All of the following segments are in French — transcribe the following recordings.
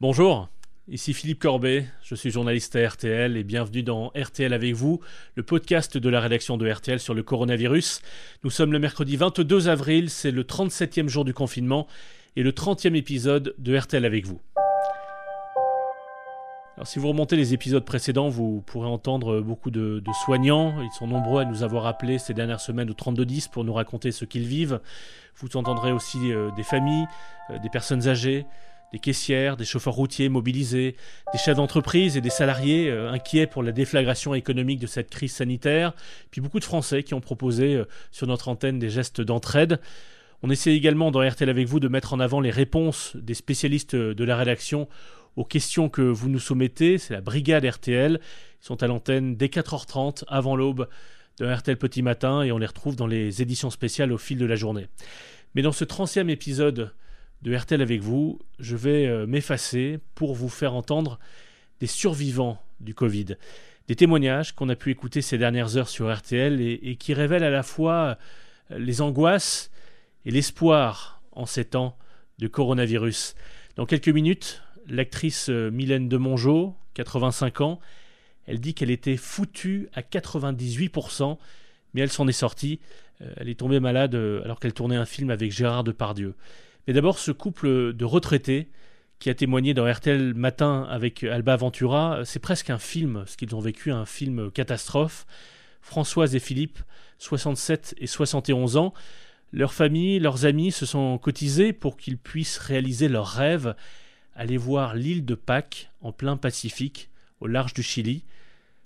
Bonjour, ici Philippe Corbet, je suis journaliste à RTL et bienvenue dans RTL avec vous, le podcast de la rédaction de RTL sur le coronavirus. Nous sommes le mercredi 22 avril, c'est le 37e jour du confinement et le 30e épisode de RTL avec vous. Alors, si vous remontez les épisodes précédents, vous pourrez entendre beaucoup de, soignants. Ils sont nombreux à nous avoir appelés ces dernières semaines au 3210 pour nous raconter ce qu'ils vivent. Vous entendrez aussi euh, des familles, euh, des personnes âgées, des caissières, des chauffeurs routiers mobilisés, des chefs d'entreprise et des salariés euh, inquiets pour la déflagration économique de cette crise sanitaire, puis beaucoup de Français qui ont proposé euh, sur notre antenne des gestes d'entraide. On essaie également dans RTL avec vous de mettre en avant les réponses des spécialistes euh, de la rédaction aux questions que vous nous soumettez. C'est la brigade RTL. Ils sont à l'antenne dès 4h30 avant l'aube de RTL Petit Matin et on les retrouve dans les éditions spéciales au fil de la journée. Mais dans ce 30e épisode de RTL avec vous, je vais euh, m'effacer pour vous faire entendre des survivants du Covid. Des témoignages qu'on a pu écouter ces dernières heures sur RTL et, qui révèlent à la fois euh, les angoisses et l'espoir en ces temps de coronavirus. Dans quelques minutes, l'actrice euh, Mylène de Mongeau, 85 ans, elle dit qu'elle était foutue à 98%, mais elle s'en est sortie. Elle est tombée malade alors qu'elle tournait un film avec Gérard Depardieu. Mais d'abord, ce couple de retraités qui a témoigné dans RTL Matin avec Alba Ventura, c'est presque un film, ce qu'ils ont vécu, un film catastrophe. Françoise et Philippe, 67 et 71 ans, leurs familles, leurs amis se sont cotisés pour qu'ils puissent réaliser leur rêve, aller voir l'île de Pâques en plein Pacifique, au large du Chili.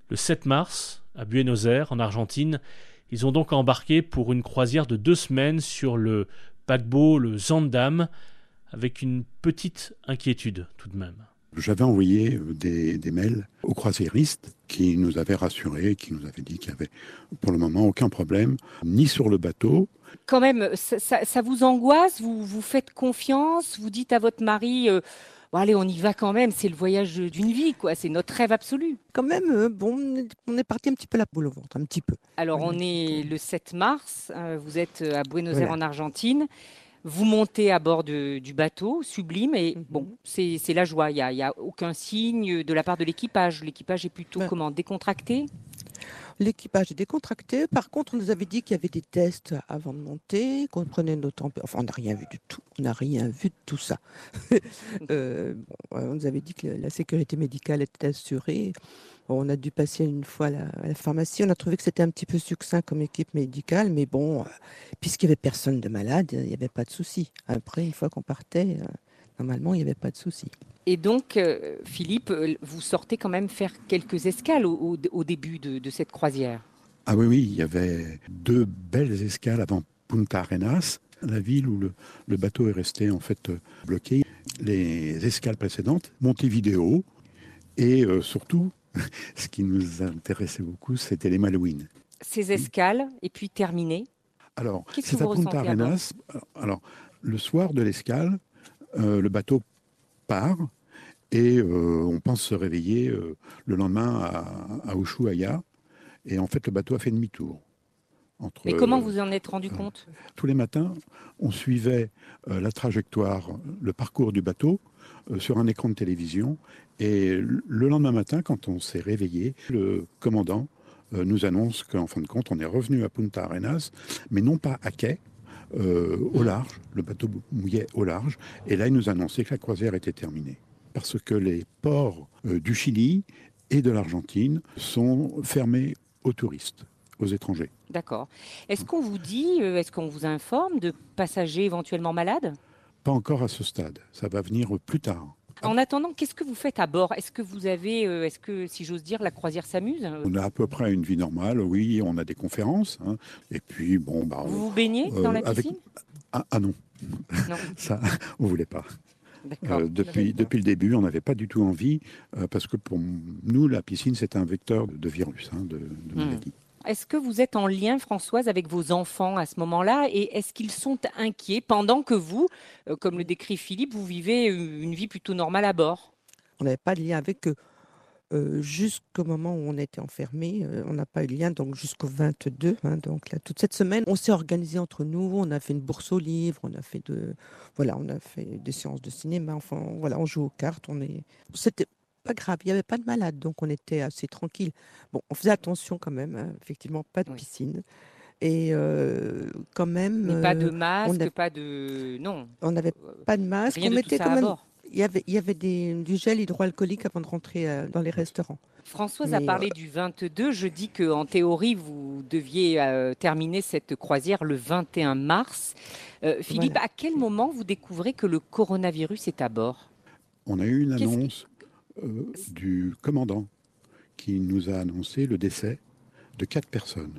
Le 7 mars, à Buenos Aires, en Argentine, ils ont donc embarqué pour une croisière de deux semaines sur le paquebot, le Zandam, avec une petite inquiétude tout de même. J'avais envoyé euh, des, des, mails aux croisiéristes qui nous avaient rassurés, qui nous avaient dit qu'il n'y avait pour le moment aucun problème, ni sur le bateau. Quand même, ça, ça, ça vous angoisse vous, vous faites confiance Vous dites à votre mari euh, bon, allez, on y va quand même, c'est le voyage d'une vie, quoi. C'est notre rêve absolu. Quand même, euh, bon, on est parti un petit peu la boule au ventre, un petit peu. Alors, on est le 7 mars, euh, vous êtes à Buenos Aires voilà. en Argentine. Vous montez à bord de, du bateau, sublime, et mm -hmm. bon, c'est la joie. Il n'y a, y a, aucun signe de la part de l'équipage. L'équipage est plutôt ben, comment Décontracté? L'équipage est décontracté. Par contre, on nous avait dit qu'il y avait des tests avant de monter, qu'on prenait nos températures. Enfin, on n'a rien vu du tout. On n'a rien vu de tout ça. euh, on nous avait dit que la sécurité médicale était assurée. On a dû passer une fois à la, à la, pharmacie. On a trouvé que c'était un petit peu succinct comme équipe médicale, mais bon, euh, puisqu'il n'y avait personne de malade, il n'y avait pas de souci. Après, une fois qu'on partait, euh, normalement, il n'y avait pas de souci. Et donc, euh, Philippe, vous sortez quand même faire quelques escales au, au, au début de, de, cette croisière. Ah oui, oui, il y avait deux belles escales avant Punta Arenas, la ville où le, le bateau est resté en fait bloqué. Les escales précédentes, Montevideo, et euh, surtout, ce qui nous intéressait beaucoup, c'était les Malouines. Ces escales, et puis terminées Alors, c'est à Punta Arenas. Alors, le soir de l'escale, euh, le bateau part et euh, on pense se réveiller euh, le lendemain à, à, Ushuaia. Et en fait, le bateau a fait demi-tour. Entre, Mais comment vous en êtes rendu compte? Tous les matins, on suivait la trajectoire, le parcours du bateau sur un écran de télévision. Et le lendemain matin, quand on s'est réveillé, le commandant nous annonce qu'en fin de compte, on est revenu à Punta Arenas, mais non pas à quai, euh, au large, le bateau mouillait au large, et là il nous annonçait que la croisière était terminée. Parce que les ports euh, du Chili et de l'Argentine sont fermés aux touristes, aux étrangers. D'accord. Est-ce qu'on vous dit, euh, est-ce qu'on vous informe de passagers éventuellement malades? Pas encore à ce stade, ça va venir plus tard. En attendant, qu'est-ce que vous faites à bord? Est-ce que vous avez, euh, est-ce que, si j'ose dire, la croisière s'amuse? On a à peu près une vie normale, oui, on a des conférences. Hein, et puis, bon... Bah, vous vous baignez euh, dans la piscine avec... ah, ah, non, non. ça, on ne voulait pas. Euh, depuis, depuis le début, on n'avait pas du tout envie, euh, parce que pour nous, la piscine, c'est un vecteur de virus, hein, de, de maladie. Mmh. Est-ce que vous êtes en lien, Françoise, avec vos enfants à ce moment-là Et est-ce qu'ils sont inquiets pendant que vous, euh, comme le décrit Philippe, vous vivez une vie plutôt normale à bord? On n'avait pas de lien avec eux. jusqu'au moment où on a été enfermé. on n'a pas eu de lien, donc jusqu'au 22. Hein, donc toute cette semaine, on s'est organisé entre nous. On a fait une bourse aux livres, on a fait de, voilà, on a fait des séances de cinéma. Enfin, voilà, on joue aux cartes. On est, c'était pas grave. Il n'y avait pas de malade, donc on était assez tranquille. Bon, on faisait attention quand même. Hein, effectivement, pas de piscine. Et quand même. pas de masque, pas de. Non. On n'avait pas de masque. on mettait quand même il y avait, il y avait du gel hydroalcoolique avant de rentrer euh, dans les restaurants. Françoise a parlé euh, du 22. Je dis qu'en théorie, vous deviez euh, terminer cette croisière le 21 mars. Philippe, à quel moment vous découvrez que le coronavirus est à bord? On a eu une annonce du commandant qui nous a annoncé le décès de quatre personnes.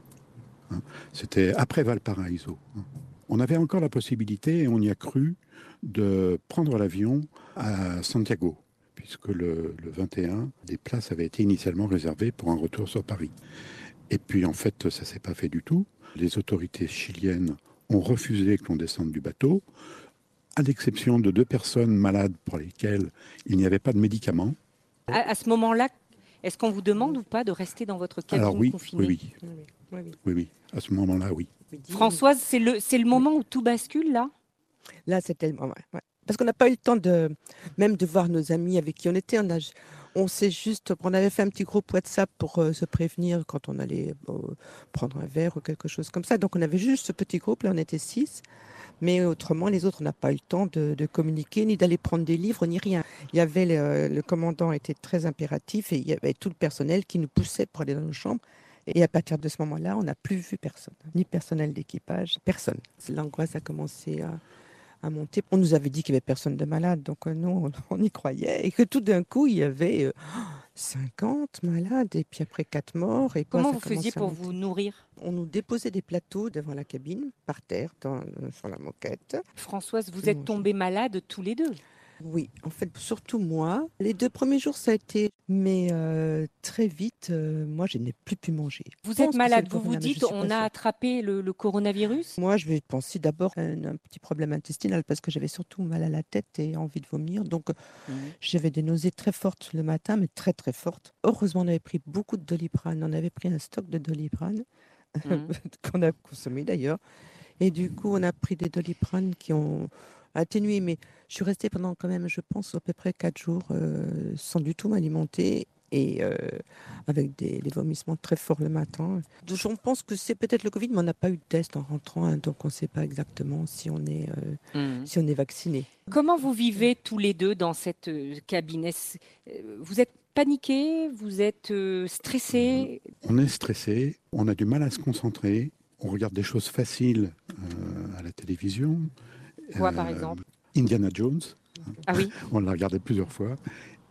Hein. C'était après Valparaiso. Hein. On avait encore la possibilité, et on y a cru, de prendre l'avion à Santiago, puisque le, 21, des places avaient été initialement réservées pour un retour sur Paris. Et puis en fait, ça s'est pas fait du tout. Les autorités chiliennes ont refusé que l'on descende du bateau, à l'exception de deux personnes malades pour lesquelles il n'y avait pas de médicaments. À, ce moment-là, est-ce qu'on vous demande ou pas de rester dans votre cabine Alors oui, confinée oui, oui, oui, oui, à ce moment-là, oui. Françoise, c'est le, c'est le moment où tout bascule là? Là, c'était le moment. Parce qu'on n'a pas eu le temps de même de voir nos amis avec qui on était. On, a, on s'est juste, on avait fait un petit groupe WhatsApp pour euh, se prévenir quand on allait prendre un verre ou quelque chose comme ça. Donc on avait juste ce petit groupe, là on était six. Mais autrement, les autres, on n'a pas eu le temps de, communiquer, ni d'aller prendre des livres, ni rien. Il y avait le, commandant était très impératif et il y avait tout le personnel qui nous poussait pour aller dans nos chambres. Et à partir de ce moment-là, on n'a plus vu personne, ni personnel d'équipage, personne. L'angoisse a commencé à, monter. On nous avait dit qu'il n'y avait personne de malade, donc euh, nous, on, y croyait. Et que tout d'un coup, il y avait 50 euh, malades, et puis après 4 morts. Et Comment vous faisiez pour vous nourrir? On nous déposait des plateaux devant la cabine, par terre, dans, sur la moquette. Françoise, vous êtes tombés malades tous les deux oui, en fait, surtout moi. Les deux premiers jours, ça a été, mais euh, très vite, euh, moi, je n'ai plus pu manger. Vous êtes malade, vous vous dites, on a attrapé le, coronavirus? Moi, je vais penser d'abord à un, petit problème intestinal parce que j'avais surtout mal à la tête et envie de vomir. Donc, mmh. j'avais des nausées très fortes le matin, mais très, très fortes. Heureusement, on avait pris beaucoup de doliprane. On avait pris un stock de doliprane mmh. qu'on a consommé d'ailleurs. Et du coup, on a pris des doliprane qui ont atténué, mais je suis restée pendant quand même, je pense, à peu près quatre jours euh, sans du tout m'alimenter et euh, avec des, vomissements très forts le matin. Je pense que c'est peut-être le Covid, mais on n'a pas eu de test en rentrant, hein, donc on ne sait pas exactement si on est, euh, mmh. si on est vacciné. Comment vous vivez tous les deux dans cette cabine? Vous êtes paniqué Vous êtes stressé On est stressé, on a du mal à se concentrer, on regarde des choses faciles à la télévision. Quoi, par exemple Indiana Jones. Ah oui. On l'a regardé plusieurs fois.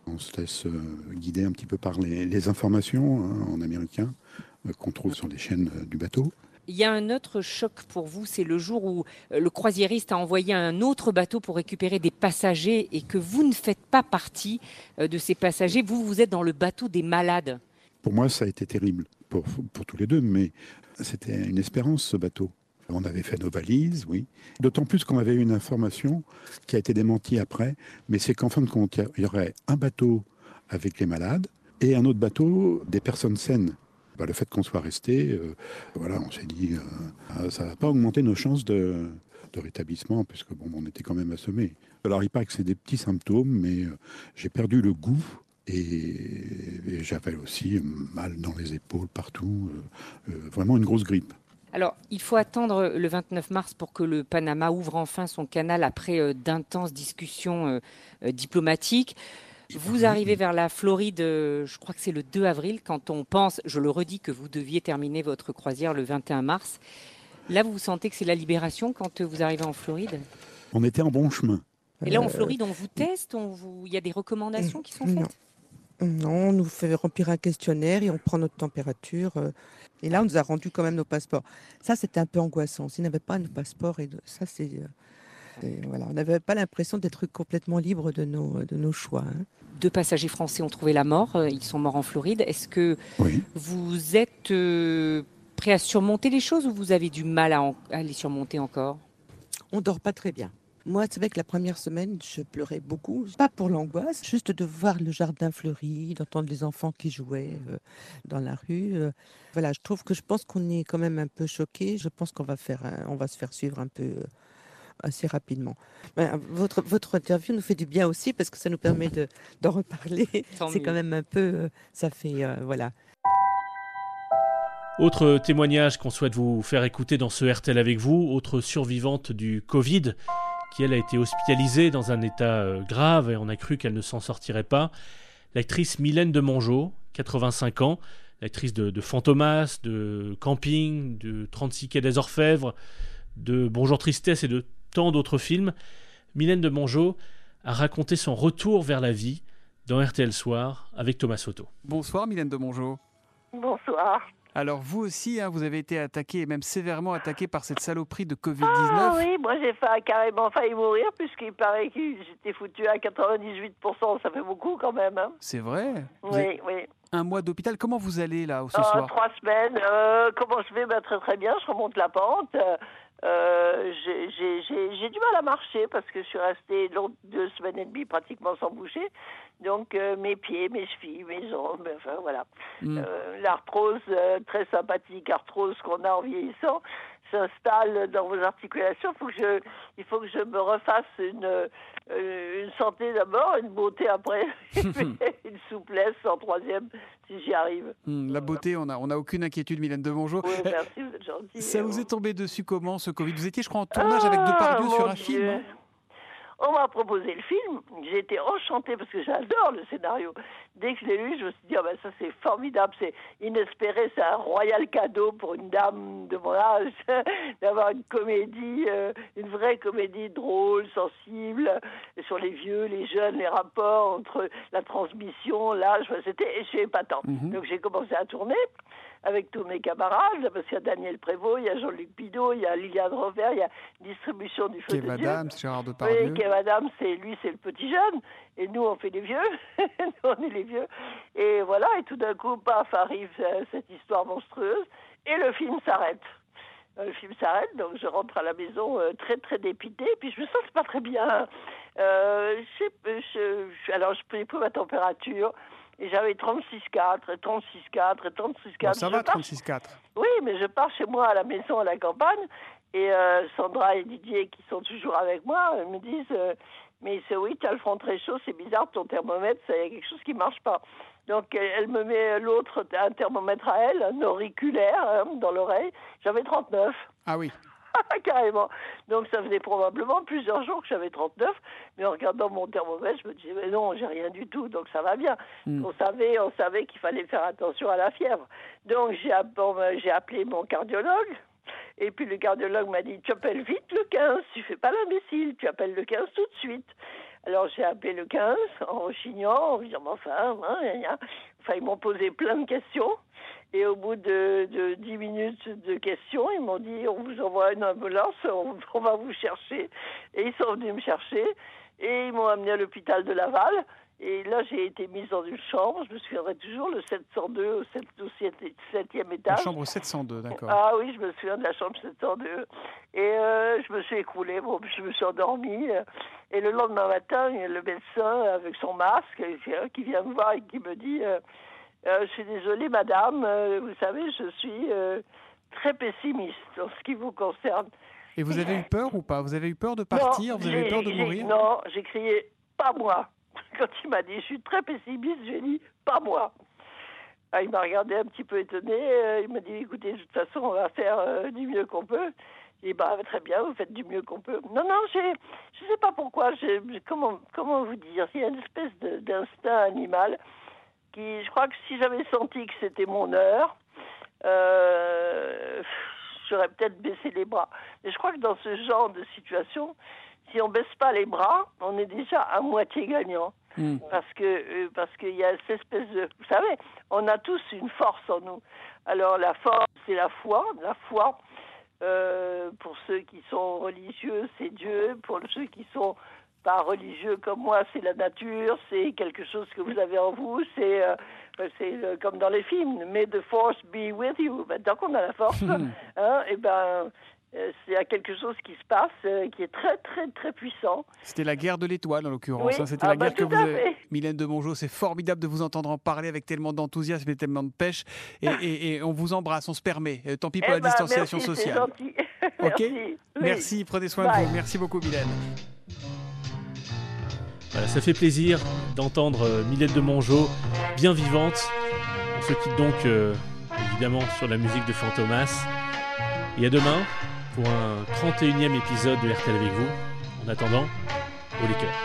On se laisse euh, guider un petit peu par les, informations hein, en américain euh, qu'on trouve sur les chaînes euh, du bateau. Il y a un autre choc pour vous, c'est le jour où le croisiériste a envoyé un autre bateau pour récupérer des passagers et que vous ne faites pas partie de ces passagers. Vous, vous êtes dans le bateau des malades. Pour moi, ça a été terrible, pour, pour tous les deux, mais c'était une espérance, ce bateau. On avait fait nos valises, oui. D'autant plus qu'on avait eu une information qui a été démentie après, mais c'est qu'en fin de compte, il y aurait un bateau avec les malades et un autre bateau des personnes saines. Bah, le fait qu'on soit resté, euh, voilà, on s'est dit, euh, ah, ça va pas augmenter nos chances de, rétablissement, puisque bon, on était quand même assommés. Alors il paraît que c'est des petits symptômes, mais euh, j'ai perdu le goût et, j'avais aussi mal dans les épaules partout, vraiment une grosse grippe. Alors, il faut attendre le 29 mars pour que le Panama ouvre enfin son canal après euh, d'intenses discussions euh, euh, diplomatiques. Vous arrivez vers la Floride, je crois que c'est le 2 avril, quand on pense, je le redis, que vous deviez terminer votre croisière le 21 mars. Là, vous sentez que c'est la libération quand vous arrivez en Floride? On était en bon chemin. Et là, en Floride, on vous teste Il y a des recommandations qui sont faites? Non. on nous fait remplir un questionnaire et on prend notre température. Et là, on nous a rendu quand même nos passeports. Ça, c'était un peu angoissant. S'ils n'avaient pas nos passeports, et ça, c'est. Euh, voilà, on n'avait pas l'impression d'être complètement libre de nos, de nos choix. Hein. Deux passagers français ont trouvé la mort. Euh, ils sont morts en Floride. Est-ce que vous êtes euh, prêt à surmonter les choses ou vous avez du mal à, les surmonter encore? On dort pas très bien. Moi, c'est vrai que la première semaine, je pleurais beaucoup. Pas pour l'angoisse, juste de voir le jardin fleuri, d'entendre les enfants qui jouaient euh, dans la rue. Euh. voilà, je trouve que je pense qu'on est quand même un peu choqués. Je pense qu'on va, faire, on va se faire suivre un peu euh, assez rapidement. Ben, votre, votre interview nous fait du bien aussi parce que ça nous permet d'en reparler. C'est quand même un peu, ça fait, voilà. Autre témoignage qu'on souhaite vous faire écouter dans ce RTL avec vous, autre survivante du Covid qui elle a été hospitalisée dans un état euh, grave et on a cru qu'elle ne s'en sortirait pas. L'actrice Mylène de Mongeau, 85 ans, l'actrice de, Fantomas, de Camping, de 36 quais des Orfèvres, de Bonjour Tristesse et de tant d'autres films, Mylène de Mongeau a raconté son retour vers la vie dans RTL Soir avec Thomas Soto. Bonsoir Mylène de Mongeau. Bonsoir. Alors vous aussi, hein, vous avez été attaqué, et même sévèrement attaqué par cette saloperie de Covid-19. Ah oui, moi j'ai carrément failli mourir puisqu'il paraît que j'étais foutu à 98%, ça fait beaucoup quand même. Hein. C'est vrai Oui, oui. Un mois d'hôpital, comment vous allez là ce ah, soir? Trois semaines. Euh, comment je vais? Ben, Très très bien, je remonte la pente. Euh, j'ai du mal à marcher parce que je suis restée deux semaines et demie pratiquement sans bouger. Donc euh, mes pieds, mes chevilles, mes jambes, enfin voilà. Mm. Euh, l'arthrose, très sympathique arthrose qu'on a en vieillissant, s'installe dans vos articulations. Faut que je, il faut que je me refasse une, une santé d'abord, une beauté après, une souplesse en troisième si j'y arrive. Hmm, la beauté, on n'a on a aucune inquiétude, Mylène de Mongeau. Oui, merci, vous êtes gentil. Ça vous est tombé dessus comment ce Covid? Vous étiez, je crois, en tournage avec avec Depardieu ah, sur un film. Hein on m'a proposé le film. J'ai été enchantée parce que j'adore le scénario. Dès que je l'ai lu, je me suis dit, oh ben ça c'est formidable, c'est inespéré, c'est un royal cadeau pour une dame de mon âge d'avoir une comédie, euh, une vraie comédie drôle, sensible, sur les vieux, les jeunes, les rapports entre la transmission, l'âge. C'était épatant. Mm Donc j'ai commencé à tourner avec tous mes camarades, parce qu'il y a Daniel Prévost, il y a Jean-Luc Pidot, il y a Liliane Robert, il y a Distribution du Feu de Dieu. Gérard Depardieu. Oui, Kev Adams, c'est lui, c'est le petit jeune, et nous, on fait les vieux, nous, on est les vieux. Et voilà, et tout d'un coup, paf, arrive euh, cette histoire monstrueuse, et le film s'arrête. Euh, le film s'arrête, donc je rentre à la maison euh, très très dépité, puis je me sens pas très bien. Euh, je, je, alors je pris ma température, et j'avais 36,4 et 36,4 et 36,4. ça va, 36,4. Oui, mais je pars chez moi à la maison, à la campagne, et euh, Sandra et Didier, qui sont toujours avec moi, me disent euh, Mais c'est oui, tu as le front très chaud, c'est bizarre, ton thermomètre, il y a quelque chose qui ne marche pas. Donc elle me met l'autre, un thermomètre à elle, un auriculaire hein, dans l'oreille. J'avais 39. Ah oui. Carrément. Donc ça faisait probablement plusieurs jours que j'avais 39, mais en regardant mon thermomètre, je me disais mais non, j'ai rien du tout, donc ça va bien. Hmm. On savait, on savait qu'il fallait faire attention à la fièvre. Donc j'ai appelé mon cardiologue. Et puis le cardiologue m'a dit, tu appelles vite le 15, tu fais pas l'imbécile, tu appelles le 15 tout de suite. Alors j'ai appelé le 15 en rechignant, en disant, enfin, hein, enfin ils m'ont posé plein de questions. Et au bout de 10 minutes de questions, ils m'ont dit on vous envoie une ambulance, on, va vous chercher. Et ils sont venus me chercher et ils m'ont amené à l'hôpital de Laval. Et là, j'ai été mise dans une chambre, je me souviendrai toujours, le 702 au, 7, e étage. La chambre 702, d'accord. Ah oui, je me souviens de la chambre 702. Et euh, je me suis écroulée, bon, je me suis endormie. Et le lendemain matin, le médecin avec son masque qui vient me voir et qui me dit euh, euh, je suis désolée, madame, vous savez, je suis très pessimiste en ce qui vous concerne. Et vous avez eu peur ou pas? Vous avez eu peur de partir? Vous avez eu peur de mourir? Non, j'ai crié pas moi. Quand il m'a dit je suis très pessimiste, j'ai dit pas moi. Ah, il m'a regardé un petit peu étonné. il m'a dit écoutez, de toute façon, on va faire du mieux qu'on peut. J'ai dit bah, très bien, vous faites du mieux qu'on peut. Non, non, je sais pas pourquoi. Comment, comment vous dire Il y a une espèce d'instinct animal je crois que si j'avais senti que c'était mon heure, euh, j'aurais peut-être baissé les bras. Mais je crois que dans ce genre de situation, si on baisse pas les bras, on est déjà à moitié gagnant. Hmm. Parce que euh, parce qu'il y a cette espèce de, vous savez, on a tous une force en nous. Alors la force, c'est la foi, la foi. Euh, pour ceux qui sont religieux, c'est Dieu. Pour ceux qui sont pas religieux comme moi, c'est la nature, c'est quelque chose que vous avez en vous, c'est euh, c'est euh, comme dans les films, May the force be with you. Ben, tant qu'on a la force, hein, et ben euh, il y a quelque chose qui se passe euh, qui est très, très, très puissant. C'était la guerre de l'étoile, en l'occurrence. Oui. hein. C'était Ah la bah, guerre que vous avez. Mylène de Mongeau, c'est formidable de vous entendre en parler avec tellement d'enthousiasme et tellement de pêche. Et, et- et on vous embrasse, on se permet. Euh, Tant pis pour Eh la ben, distanciation merci, sociale. gentil. Ok merci. Oui. Merci, prenez soin de vous. Merci beaucoup, Mylène. Voilà, ça fait plaisir d'entendre euh, Mylène de Mongeau, bien vivante. On se quitte donc euh, évidemment sur la musique de Fantomas. Et à demain pour un 31e épisode de RTL avec vous. En attendant, au cœurs.